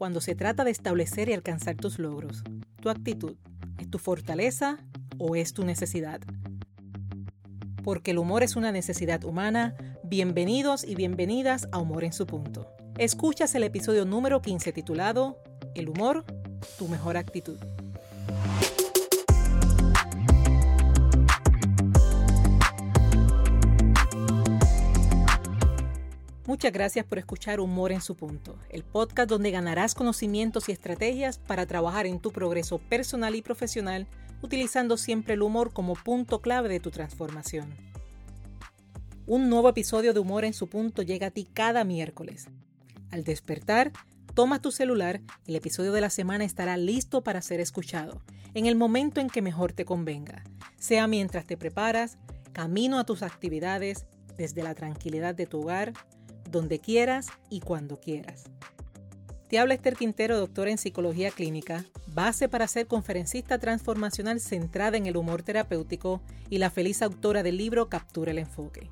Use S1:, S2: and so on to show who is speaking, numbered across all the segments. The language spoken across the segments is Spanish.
S1: cuando se trata de establecer y alcanzar tus logros? ¿Tu actitud es tu fortaleza o es tu necesidad? Porque el humor es una necesidad humana, bienvenidos y bienvenidas a Humor en su punto. Escuchas el episodio número 15 titulado El humor, tu mejor actitud. Muchas gracias por escuchar Humor en su punto, el podcast donde ganarás conocimientos y estrategias para trabajar en tu progreso personal y profesional, utilizando siempre el humor como punto clave de tu transformación. Un nuevo episodio de Humor en su punto llega a ti cada miércoles. Al despertar, toma tu celular el episodio de la semana estará listo para ser escuchado, en el momento en que mejor te convenga, sea mientras te preparas, camino a tus actividades, desde la tranquilidad de tu hogar, donde quieras y cuando quieras. Te habla Esther Quintero, doctora en psicología clínica, base para ser conferencista transformacional centrada en el humor terapéutico y la feliz autora del libro Captura el enfoque.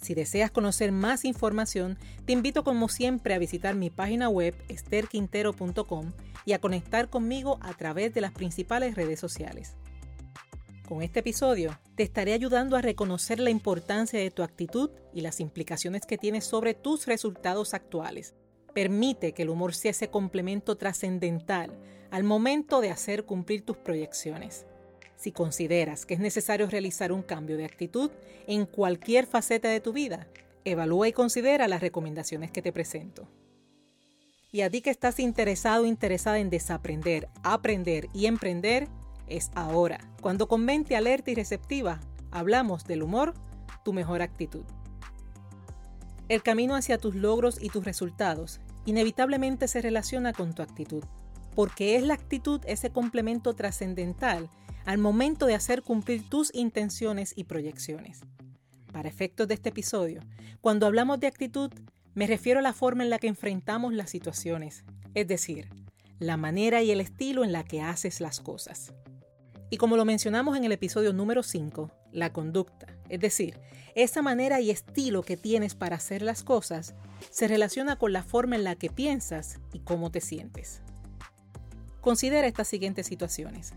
S1: Si deseas conocer más información, te invito como siempre a visitar mi página web esterquintero.com y a conectar conmigo a través de las principales redes sociales. Con este episodio te estaré ayudando a reconocer la importancia de tu actitud y las implicaciones que tiene sobre tus resultados actuales. Permite que el humor sea ese complemento trascendental al momento de hacer cumplir tus proyecciones. Si consideras que es necesario realizar un cambio de actitud en cualquier faceta de tu vida, evalúa y considera las recomendaciones que te presento. Y a ti que estás interesado o interesada en desaprender, aprender y emprender, es ahora, cuando con mente alerta y receptiva hablamos del humor, tu mejor actitud. El camino hacia tus logros y tus resultados inevitablemente se relaciona con tu actitud, porque es la actitud ese complemento trascendental al momento de hacer cumplir tus intenciones y proyecciones. Para efectos de este episodio, cuando hablamos de actitud, me refiero a la forma en la que enfrentamos las situaciones, es decir, la manera y el estilo en la que haces las cosas. Y como lo mencionamos en el episodio número 5, la conducta, es decir, esa manera y estilo que tienes para hacer las cosas, se relaciona con la forma en la que piensas y cómo te sientes. Considera estas siguientes situaciones.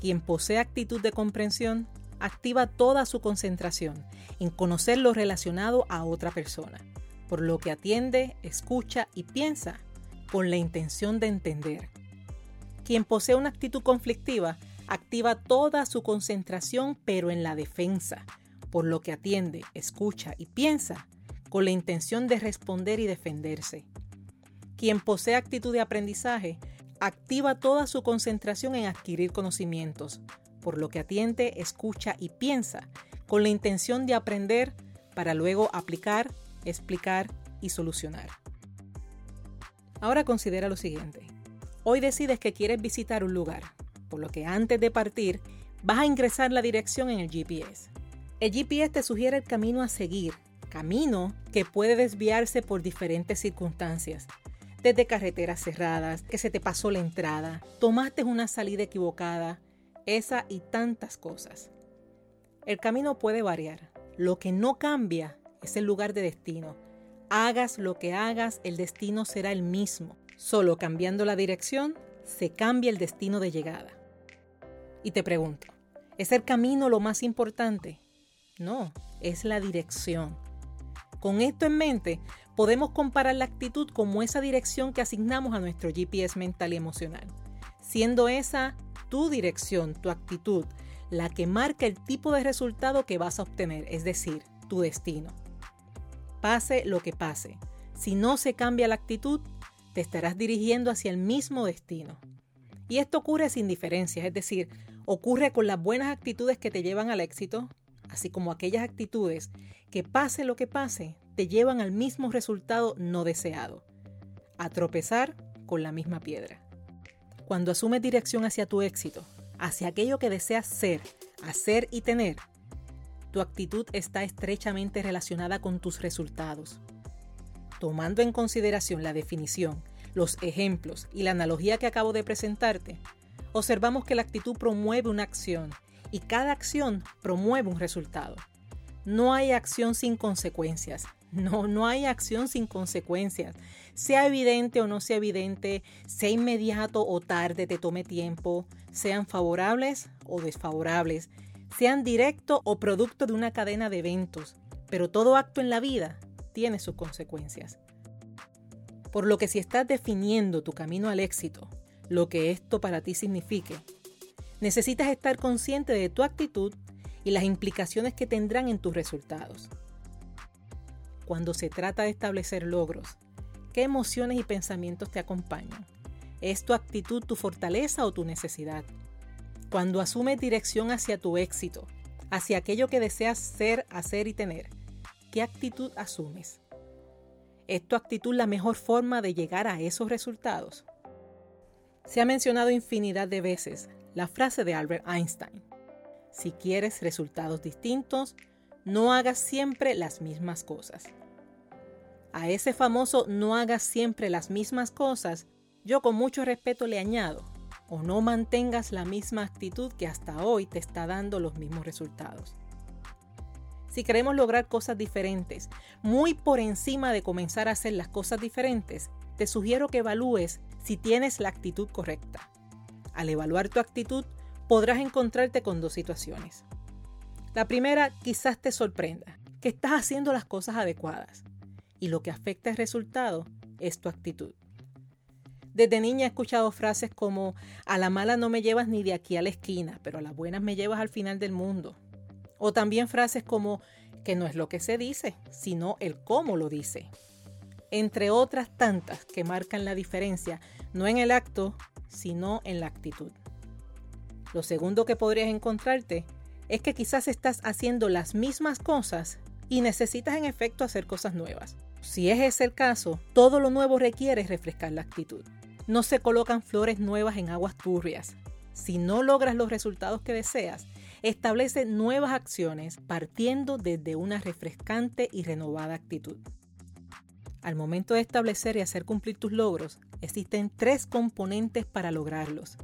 S1: Quien posee actitud de comprensión activa toda su concentración en conocer lo relacionado a otra persona, por lo que atiende, escucha y piensa con la intención de entender. Quien posee una actitud conflictiva activa toda su concentración pero en la defensa, por lo que atiende, escucha y piensa con la intención de responder y defenderse. Quien posee actitud de aprendizaje activa toda su concentración en adquirir conocimientos, por lo que atiende, escucha y piensa con la intención de aprender para luego aplicar, explicar y solucionar. Ahora considera lo siguiente. Hoy decides que quieres visitar un lugar, lo que antes de partir vas a ingresar la dirección en el GPS. El GPS te sugiere el camino a seguir, camino que puede desviarse por diferentes circunstancias, desde carreteras cerradas, que se te pasó la entrada, tomaste una salida equivocada, esa y tantas cosas. El camino puede variar. Lo que no cambia es el lugar de destino. Hagas lo que hagas, el destino será el mismo. Solo cambiando la dirección se cambia el destino de llegada. Y te pregunto, ¿es el camino lo más importante? No, es la dirección. Con esto en mente, podemos comparar la actitud como esa dirección que asignamos a nuestro GPS mental y emocional, siendo esa tu dirección, tu actitud, la que marca el tipo de resultado que vas a obtener, es decir, tu destino. Pase lo que pase, si no se cambia la actitud, te estarás dirigiendo hacia el mismo destino. Y esto ocurre sin diferencias, es decir, ocurre con las buenas actitudes que te llevan al éxito, así como aquellas actitudes que pase lo que pase, te llevan al mismo resultado no deseado, a tropezar con la misma piedra. Cuando asumes dirección hacia tu éxito, hacia aquello que deseas ser, hacer y tener, tu actitud está estrechamente relacionada con tus resultados. Tomando en consideración la definición, los ejemplos y la analogía que acabo de presentarte, observamos que la actitud promueve una acción y cada acción promueve un resultado. No hay acción sin consecuencias. No, no hay acción sin consecuencias. Sea evidente o no sea evidente, sea inmediato o tarde, te tome tiempo, sean favorables o desfavorables, sean directo o producto de una cadena de eventos, pero todo acto en la vida tiene sus consecuencias. Por lo que si estás definiendo tu camino al éxito, lo que esto para ti signifique, necesitas estar consciente de tu actitud y las implicaciones que tendrán en tus resultados. Cuando se trata de establecer logros, ¿qué emociones y pensamientos te acompañan? ¿Es tu actitud tu fortaleza o tu necesidad? Cuando asumes dirección hacia tu éxito, hacia aquello que deseas ser, hacer y tener, ¿qué actitud asumes? ¿Es tu actitud la mejor forma de llegar a esos resultados? Se ha mencionado infinidad de veces la frase de Albert Einstein. Si quieres resultados distintos, no hagas siempre las mismas cosas. A ese famoso no hagas siempre las mismas cosas, yo con mucho respeto le añado, o no mantengas la misma actitud que hasta hoy te está dando los mismos resultados. Si queremos lograr cosas diferentes, muy por encima de comenzar a hacer las cosas diferentes, te sugiero que evalúes si tienes la actitud correcta. Al evaluar tu actitud, podrás encontrarte con dos situaciones. La primera quizás te sorprenda, que estás haciendo las cosas adecuadas y lo que afecta el resultado es tu actitud. Desde niña he escuchado frases como a la mala no me llevas ni de aquí a la esquina, pero a las buenas me llevas al final del mundo. O también frases como que no es lo que se dice, sino el cómo lo dice. Entre otras tantas que marcan la diferencia, no en el acto, sino en la actitud. Lo segundo que podrías encontrarte es que quizás estás haciendo las mismas cosas y necesitas en efecto hacer cosas nuevas. Si es ese el caso, todo lo nuevo requiere refrescar la actitud. No se colocan flores nuevas en aguas turbias. Si no logras los resultados que deseas, establece nuevas acciones partiendo desde una refrescante y renovada actitud. Al momento de establecer y hacer cumplir tus logros, existen tres componentes para lograrlos.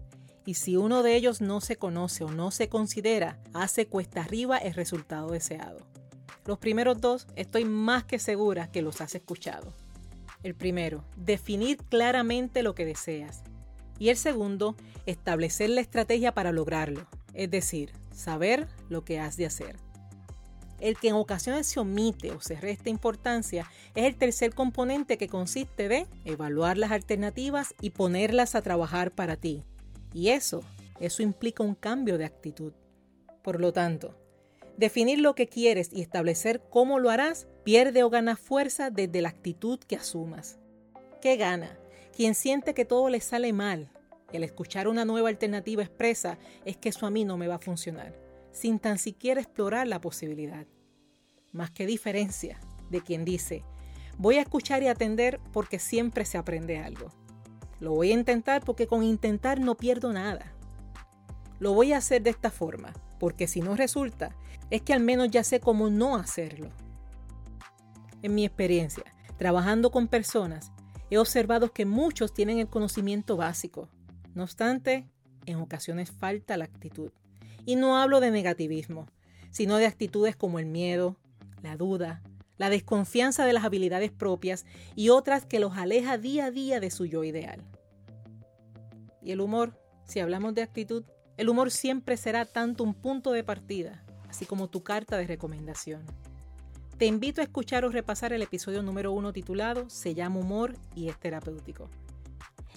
S1: Y si uno de ellos no se conoce o no se considera, hace cuesta arriba el resultado deseado. Los primeros dos estoy más que segura que los has escuchado. El primero, definir claramente lo que deseas. Y el segundo, establecer la estrategia para lograrlo, es decir, saber lo que has de hacer. El que en ocasiones se omite o se resta importancia es el tercer componente que consiste de evaluar las alternativas y ponerlas a trabajar para ti. Y eso, eso implica un cambio de actitud. Por lo tanto, definir lo que quieres y establecer cómo lo harás pierde o gana fuerza desde la actitud que asumas. ¿Qué gana? Quien siente que todo le sale mal y al escuchar una nueva alternativa expresa es que eso a mí no me va a funcionar sin tan siquiera explorar la posibilidad. Más que diferencia de quien dice, voy a escuchar y atender porque siempre se aprende algo. Lo voy a intentar porque con intentar no pierdo nada. Lo voy a hacer de esta forma, porque si no resulta, es que al menos ya sé cómo no hacerlo. En mi experiencia, trabajando con personas, he observado que muchos tienen el conocimiento básico. No obstante, en ocasiones falta la actitud. Y no hablo de negativismo, sino de actitudes como el miedo, la duda, la desconfianza de las habilidades propias y otras que los aleja día a día de su yo ideal. Y el humor, si hablamos de actitud, el humor siempre será tanto un punto de partida, así como tu carta de recomendación. Te invito a escuchar o repasar el episodio número uno titulado Se llama humor y es terapéutico.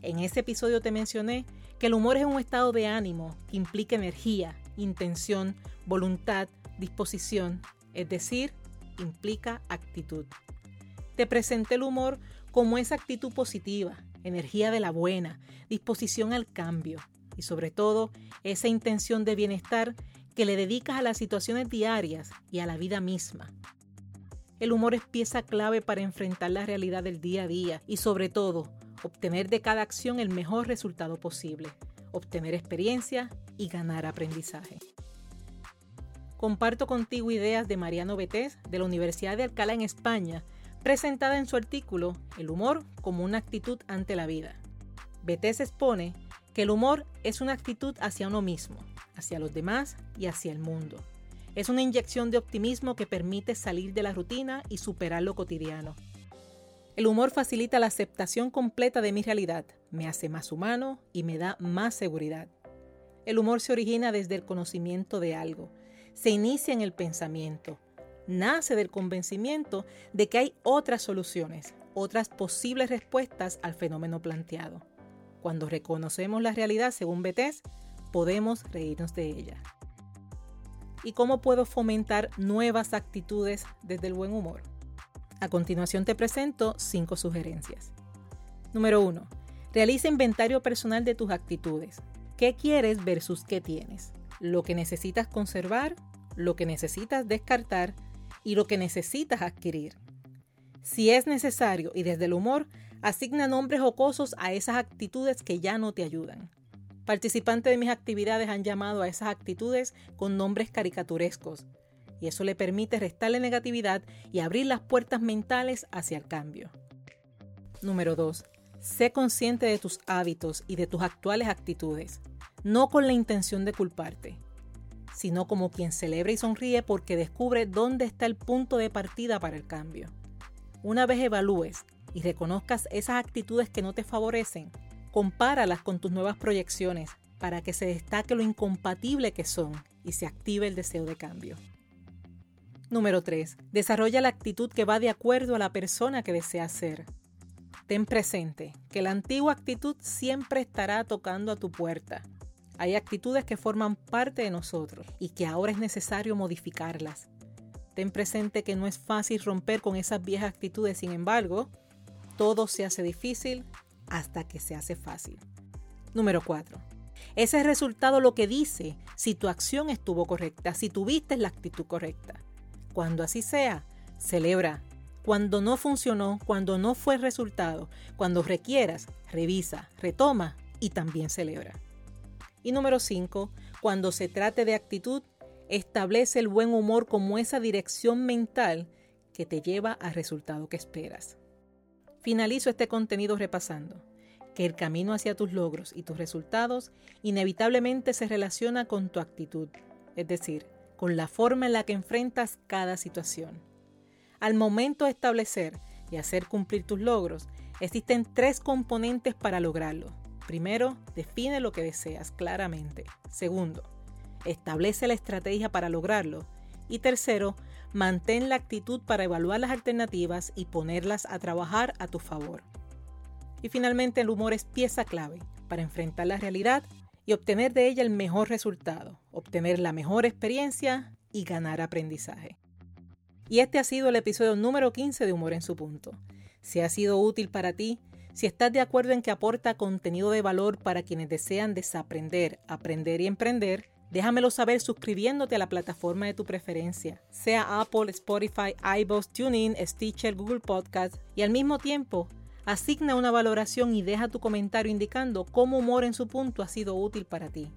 S1: En ese episodio te mencioné que el humor es un estado de ánimo que implica energía, intención, voluntad, disposición, es decir, implica actitud. Te presenté el humor como esa actitud positiva, energía de la buena, disposición al cambio y sobre todo esa intención de bienestar que le dedicas a las situaciones diarias y a la vida misma. El humor es pieza clave para enfrentar la realidad del día a día y sobre todo obtener de cada acción el mejor resultado posible, obtener experiencia y ganar aprendizaje. Comparto contigo ideas de Mariano Betés de la Universidad de Alcalá en España, presentada en su artículo El humor como una actitud ante la vida. Betés expone que el humor es una actitud hacia uno mismo, hacia los demás y hacia el mundo. Es una inyección de optimismo que permite salir de la rutina y superar lo cotidiano. El humor facilita la aceptación completa de mi realidad, me hace más humano y me da más seguridad. El humor se origina desde el conocimiento de algo, se inicia en el pensamiento, nace del convencimiento de que hay otras soluciones, otras posibles respuestas al fenómeno planteado. Cuando reconocemos la realidad según Betés, podemos reírnos de ella. ¿Y cómo puedo fomentar nuevas actitudes desde el buen humor? A continuación te presento cinco sugerencias. Número 1. Realiza inventario personal de tus actitudes. ¿Qué quieres versus qué tienes? Lo que necesitas conservar, lo que necesitas descartar y lo que necesitas adquirir. Si es necesario y desde el humor, asigna nombres jocosos a esas actitudes que ya no te ayudan. Participantes de mis actividades han llamado a esas actitudes con nombres caricaturescos, y eso le permite restarle negatividad y abrir las puertas mentales hacia el cambio. Número 2. Sé consciente de tus hábitos y de tus actuales actitudes, no con la intención de culparte, sino como quien celebra y sonríe porque descubre dónde está el punto de partida para el cambio. Una vez evalúes y reconozcas esas actitudes que no te favorecen, compáralas con tus nuevas proyecciones para que se destaque lo incompatible que son y se active el deseo de cambio. Número 3. Desarrolla la actitud que va de acuerdo a la persona que deseas ser. Ten presente que la antigua actitud siempre estará tocando a tu puerta. Hay actitudes que forman parte de nosotros y que ahora es necesario modificarlas. Ten presente que no es fácil romper con esas viejas actitudes, sin embargo, todo se hace difícil hasta que se hace fácil. Número 4. Ese es resultado lo que dice si tu acción estuvo correcta, si tuviste la actitud correcta. Cuando así sea, celebra. Cuando no funcionó, cuando no fue resultado, cuando requieras, revisa, retoma y también celebra. Y número 5, cuando se trate de actitud, establece el buen humor como esa dirección mental que te lleva al resultado que esperas. Finalizo este contenido repasando que el camino hacia tus logros y tus resultados inevitablemente se relaciona con tu actitud, es decir, con la forma en la que enfrentas cada situación. Al momento de establecer y hacer cumplir tus logros, existen tres componentes para lograrlo. Primero, define lo que deseas claramente. Segundo, establece la estrategia para lograrlo. Y tercero, mantén la actitud para evaluar las alternativas y ponerlas a trabajar a tu favor. Y finalmente el humor es pieza clave para enfrentar la realidad y obtener de ella el mejor resultado, obtener la mejor experiencia y ganar aprendizaje. Y este ha sido el episodio número 15 de Humor en su punto. Si ha sido útil para ti, si estás de acuerdo en que aporta contenido de valor para quienes desean desaprender, aprender y emprender, Déjamelo saber suscribiéndote a la plataforma de tu preferencia, sea Apple, Spotify, iVoox, TuneIn, Stitcher, Google Podcast, y al mismo tiempo asigna una valoración y deja tu comentario indicando cómo Humor en su punto ha sido útil para ti.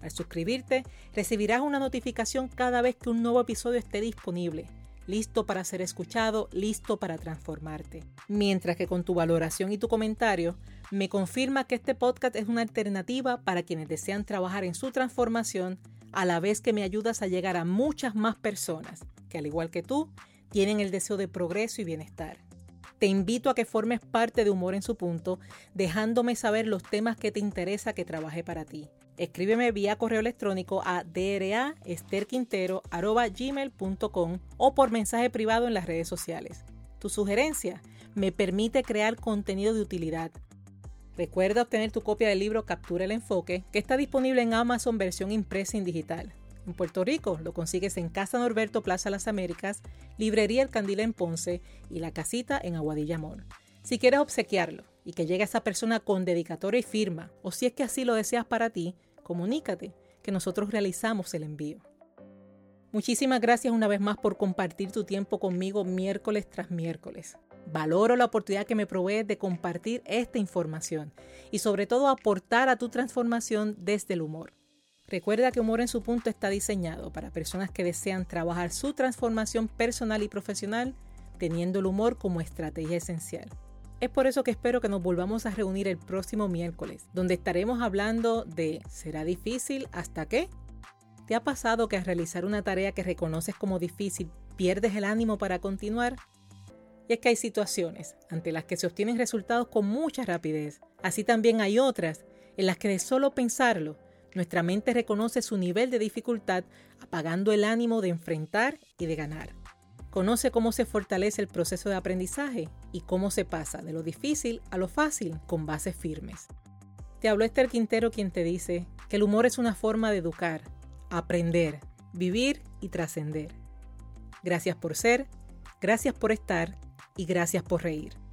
S1: Al suscribirte, recibirás una notificación cada vez que un nuevo episodio esté disponible listo para ser escuchado, listo para transformarte. Mientras que con tu valoración y tu comentario me confirma que este podcast es una alternativa para quienes desean trabajar en su transformación, a la vez que me ayudas a llegar a muchas más personas que al igual que tú tienen el deseo de progreso y bienestar. Te invito a que formes parte de Humor en su punto, dejándome saber los temas que te interesa que trabaje para ti. Escríbeme vía correo electrónico a draesterquintero.gmail.com o por mensaje privado en las redes sociales. Tu sugerencia me permite crear contenido de utilidad. Recuerda obtener tu copia del libro Captura el Enfoque, que está disponible en Amazon versión impresa y digital. En Puerto Rico lo consigues en Casa Norberto Plaza Las Américas, Librería El Candil en Ponce y La Casita en Aguadilla Mall. Si quieres obsequiarlo y que llegue a esa persona con dedicatoria y firma, o si es que así lo deseas para ti, comunícate, que nosotros realizamos el envío. Muchísimas gracias una vez más por compartir tu tiempo conmigo miércoles tras miércoles. Valoro la oportunidad que me provees de compartir esta información y sobre todo aportar a tu transformación desde el humor. Recuerda que Humor en su punto está diseñado para personas que desean trabajar su transformación personal y profesional teniendo el humor como estrategia esencial. Es por eso que espero que nos volvamos a reunir el próximo miércoles, donde estaremos hablando de ¿será difícil hasta qué? ¿Te ha pasado que al realizar una tarea que reconoces como difícil pierdes el ánimo para continuar? Y es que hay situaciones ante las que se obtienen resultados con mucha rapidez. Así también hay otras en las que de solo pensarlo, nuestra mente reconoce su nivel de dificultad apagando el ánimo de enfrentar y de ganar. Conoce cómo se fortalece el proceso de aprendizaje y cómo se pasa de lo difícil a lo fácil con bases firmes. Te habló Esther Quintero quien te dice que el humor es una forma de educar, aprender, vivir y trascender. Gracias por ser, gracias por estar y gracias por reír.